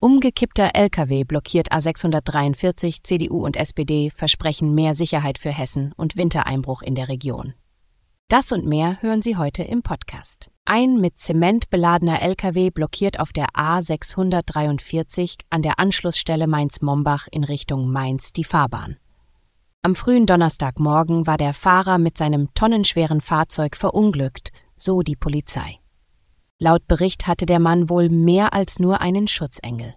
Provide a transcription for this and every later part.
Umgekippter Lkw blockiert A643, CDU und SPD versprechen mehr Sicherheit für Hessen und Wintereinbruch in der Region. Das und mehr hören Sie heute im Podcast. Ein mit Zement beladener Lkw blockiert auf der A643 an der Anschlussstelle Mainz-Mombach in Richtung Mainz die Fahrbahn. Am frühen Donnerstagmorgen war der Fahrer mit seinem tonnenschweren Fahrzeug verunglückt, so die Polizei. Laut Bericht hatte der Mann wohl mehr als nur einen Schutzengel.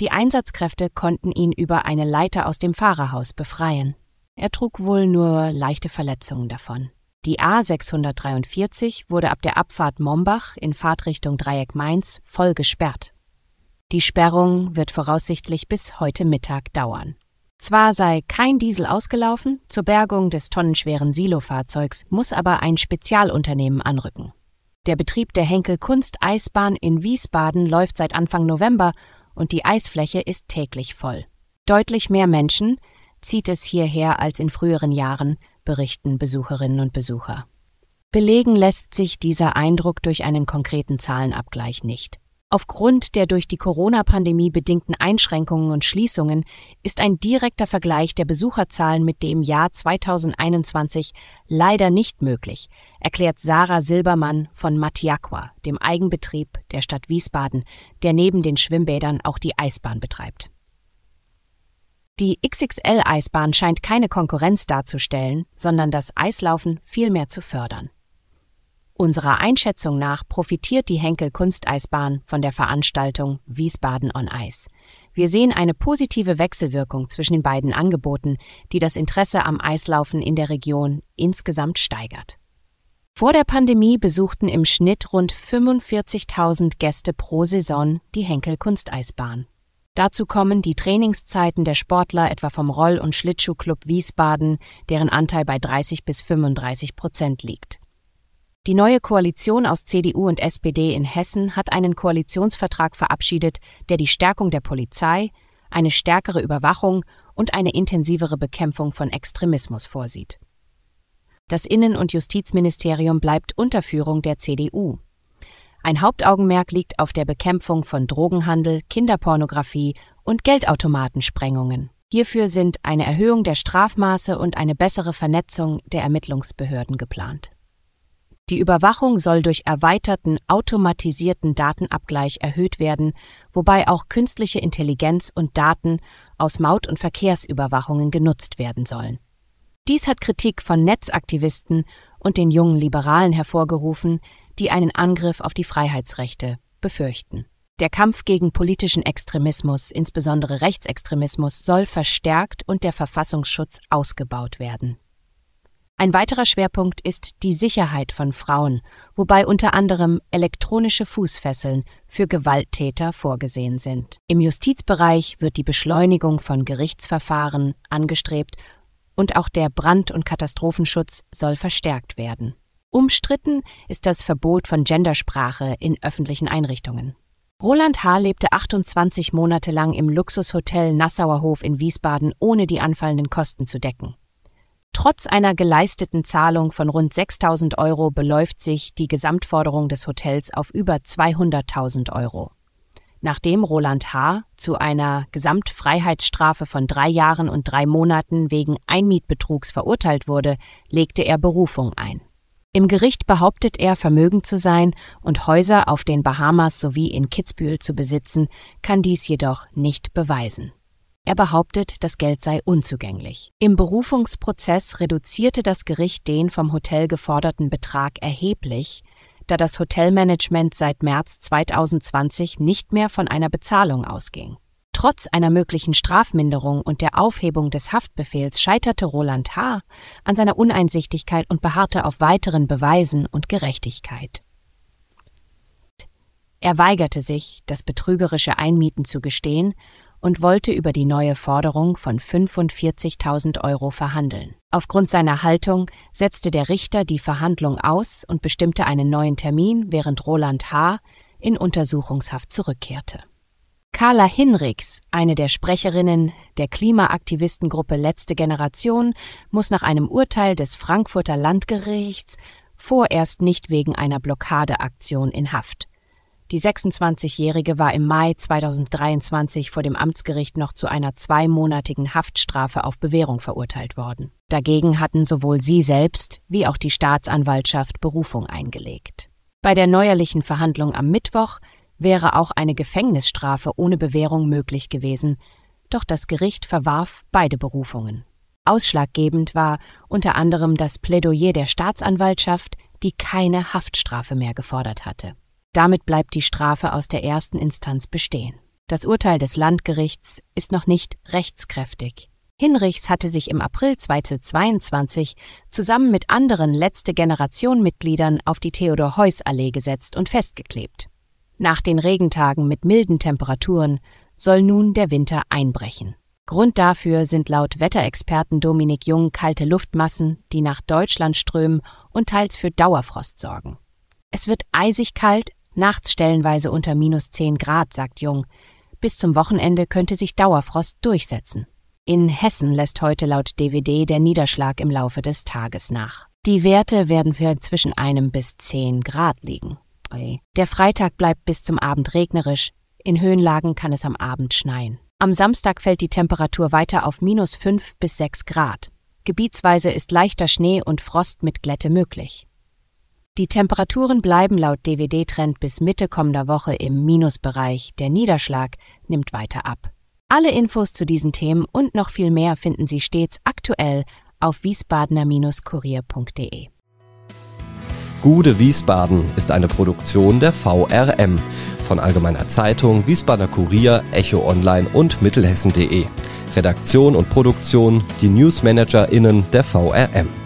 Die Einsatzkräfte konnten ihn über eine Leiter aus dem Fahrerhaus befreien. Er trug wohl nur leichte Verletzungen davon. Die A643 wurde ab der Abfahrt Mombach in Fahrtrichtung Dreieck Mainz voll gesperrt. Die Sperrung wird voraussichtlich bis heute Mittag dauern. Zwar sei kein Diesel ausgelaufen, zur Bergung des tonnenschweren Silofahrzeugs muss aber ein Spezialunternehmen anrücken. Der Betrieb der Henkel Kunsteisbahn in Wiesbaden läuft seit Anfang November und die Eisfläche ist täglich voll. Deutlich mehr Menschen zieht es hierher als in früheren Jahren, berichten Besucherinnen und Besucher. Belegen lässt sich dieser Eindruck durch einen konkreten Zahlenabgleich nicht. Aufgrund der durch die Corona-Pandemie bedingten Einschränkungen und Schließungen ist ein direkter Vergleich der Besucherzahlen mit dem Jahr 2021 leider nicht möglich, erklärt Sarah Silbermann von Matiaqua, dem Eigenbetrieb der Stadt Wiesbaden, der neben den Schwimmbädern auch die Eisbahn betreibt. Die XXL-Eisbahn scheint keine Konkurrenz darzustellen, sondern das Eislaufen vielmehr zu fördern. Unserer Einschätzung nach profitiert die Henkel Kunsteisbahn von der Veranstaltung Wiesbaden on Eis. Wir sehen eine positive Wechselwirkung zwischen den beiden Angeboten, die das Interesse am Eislaufen in der Region insgesamt steigert. Vor der Pandemie besuchten im Schnitt rund 45.000 Gäste pro Saison die Henkel Kunsteisbahn. Dazu kommen die Trainingszeiten der Sportler etwa vom Roll- und Schlittschuhclub Wiesbaden, deren Anteil bei 30 bis 35 Prozent liegt. Die neue Koalition aus CDU und SPD in Hessen hat einen Koalitionsvertrag verabschiedet, der die Stärkung der Polizei, eine stärkere Überwachung und eine intensivere Bekämpfung von Extremismus vorsieht. Das Innen- und Justizministerium bleibt unter Führung der CDU. Ein Hauptaugenmerk liegt auf der Bekämpfung von Drogenhandel, Kinderpornografie und Geldautomatensprengungen. Hierfür sind eine Erhöhung der Strafmaße und eine bessere Vernetzung der Ermittlungsbehörden geplant. Die Überwachung soll durch erweiterten automatisierten Datenabgleich erhöht werden, wobei auch künstliche Intelligenz und Daten aus Maut- und Verkehrsüberwachungen genutzt werden sollen. Dies hat Kritik von Netzaktivisten und den jungen Liberalen hervorgerufen, die einen Angriff auf die Freiheitsrechte befürchten. Der Kampf gegen politischen Extremismus, insbesondere Rechtsextremismus, soll verstärkt und der Verfassungsschutz ausgebaut werden. Ein weiterer Schwerpunkt ist die Sicherheit von Frauen, wobei unter anderem elektronische Fußfesseln für Gewalttäter vorgesehen sind. Im Justizbereich wird die Beschleunigung von Gerichtsverfahren angestrebt und auch der Brand- und Katastrophenschutz soll verstärkt werden. Umstritten ist das Verbot von Gendersprache in öffentlichen Einrichtungen. Roland H. lebte 28 Monate lang im Luxushotel Nassauer Hof in Wiesbaden, ohne die anfallenden Kosten zu decken. Trotz einer geleisteten Zahlung von rund 6000 Euro beläuft sich die Gesamtforderung des Hotels auf über 200.000 Euro. Nachdem Roland H. zu einer Gesamtfreiheitsstrafe von drei Jahren und drei Monaten wegen Einmietbetrugs verurteilt wurde, legte er Berufung ein. Im Gericht behauptet er, vermögend zu sein und Häuser auf den Bahamas sowie in Kitzbühel zu besitzen, kann dies jedoch nicht beweisen. Er behauptet, das Geld sei unzugänglich. Im Berufungsprozess reduzierte das Gericht den vom Hotel geforderten Betrag erheblich, da das Hotelmanagement seit März 2020 nicht mehr von einer Bezahlung ausging. Trotz einer möglichen Strafminderung und der Aufhebung des Haftbefehls scheiterte Roland H. an seiner Uneinsichtigkeit und beharrte auf weiteren Beweisen und Gerechtigkeit. Er weigerte sich, das betrügerische Einmieten zu gestehen und wollte über die neue Forderung von 45.000 Euro verhandeln. Aufgrund seiner Haltung setzte der Richter die Verhandlung aus und bestimmte einen neuen Termin, während Roland H. in Untersuchungshaft zurückkehrte. Carla Hinrichs, eine der Sprecherinnen der Klimaaktivistengruppe Letzte Generation, muss nach einem Urteil des Frankfurter Landgerichts vorerst nicht wegen einer Blockadeaktion in Haft. Die 26-Jährige war im Mai 2023 vor dem Amtsgericht noch zu einer zweimonatigen Haftstrafe auf Bewährung verurteilt worden. Dagegen hatten sowohl sie selbst wie auch die Staatsanwaltschaft Berufung eingelegt. Bei der neuerlichen Verhandlung am Mittwoch wäre auch eine Gefängnisstrafe ohne Bewährung möglich gewesen, doch das Gericht verwarf beide Berufungen. Ausschlaggebend war unter anderem das Plädoyer der Staatsanwaltschaft, die keine Haftstrafe mehr gefordert hatte. Damit bleibt die Strafe aus der ersten Instanz bestehen. Das Urteil des Landgerichts ist noch nicht rechtskräftig. Hinrichs hatte sich im April 2022 zusammen mit anderen letzte Generation Mitgliedern auf die Theodor-Heuss-Allee gesetzt und festgeklebt. Nach den Regentagen mit milden Temperaturen soll nun der Winter einbrechen. Grund dafür sind laut Wetterexperten Dominik Jung kalte Luftmassen, die nach Deutschland strömen und teils für Dauerfrost sorgen. Es wird eisig kalt, Nachts stellenweise unter minus 10 Grad, sagt Jung. Bis zum Wochenende könnte sich Dauerfrost durchsetzen. In Hessen lässt heute laut DVD der Niederschlag im Laufe des Tages nach. Die Werte werden für zwischen einem bis 10 Grad liegen. Der Freitag bleibt bis zum Abend regnerisch. In Höhenlagen kann es am Abend schneien. Am Samstag fällt die Temperatur weiter auf minus 5 bis 6 Grad. Gebietsweise ist leichter Schnee und Frost mit Glätte möglich. Die Temperaturen bleiben laut DVD-Trend bis Mitte kommender Woche im Minusbereich. Der Niederschlag nimmt weiter ab. Alle Infos zu diesen Themen und noch viel mehr finden Sie stets aktuell auf wiesbadener-kurier.de. Gude Wiesbaden ist eine Produktion der VRM von Allgemeiner Zeitung, Wiesbadener Kurier, Echo Online und Mittelhessen.de. Redaktion und Produktion die NewsmanagerInnen der VRM.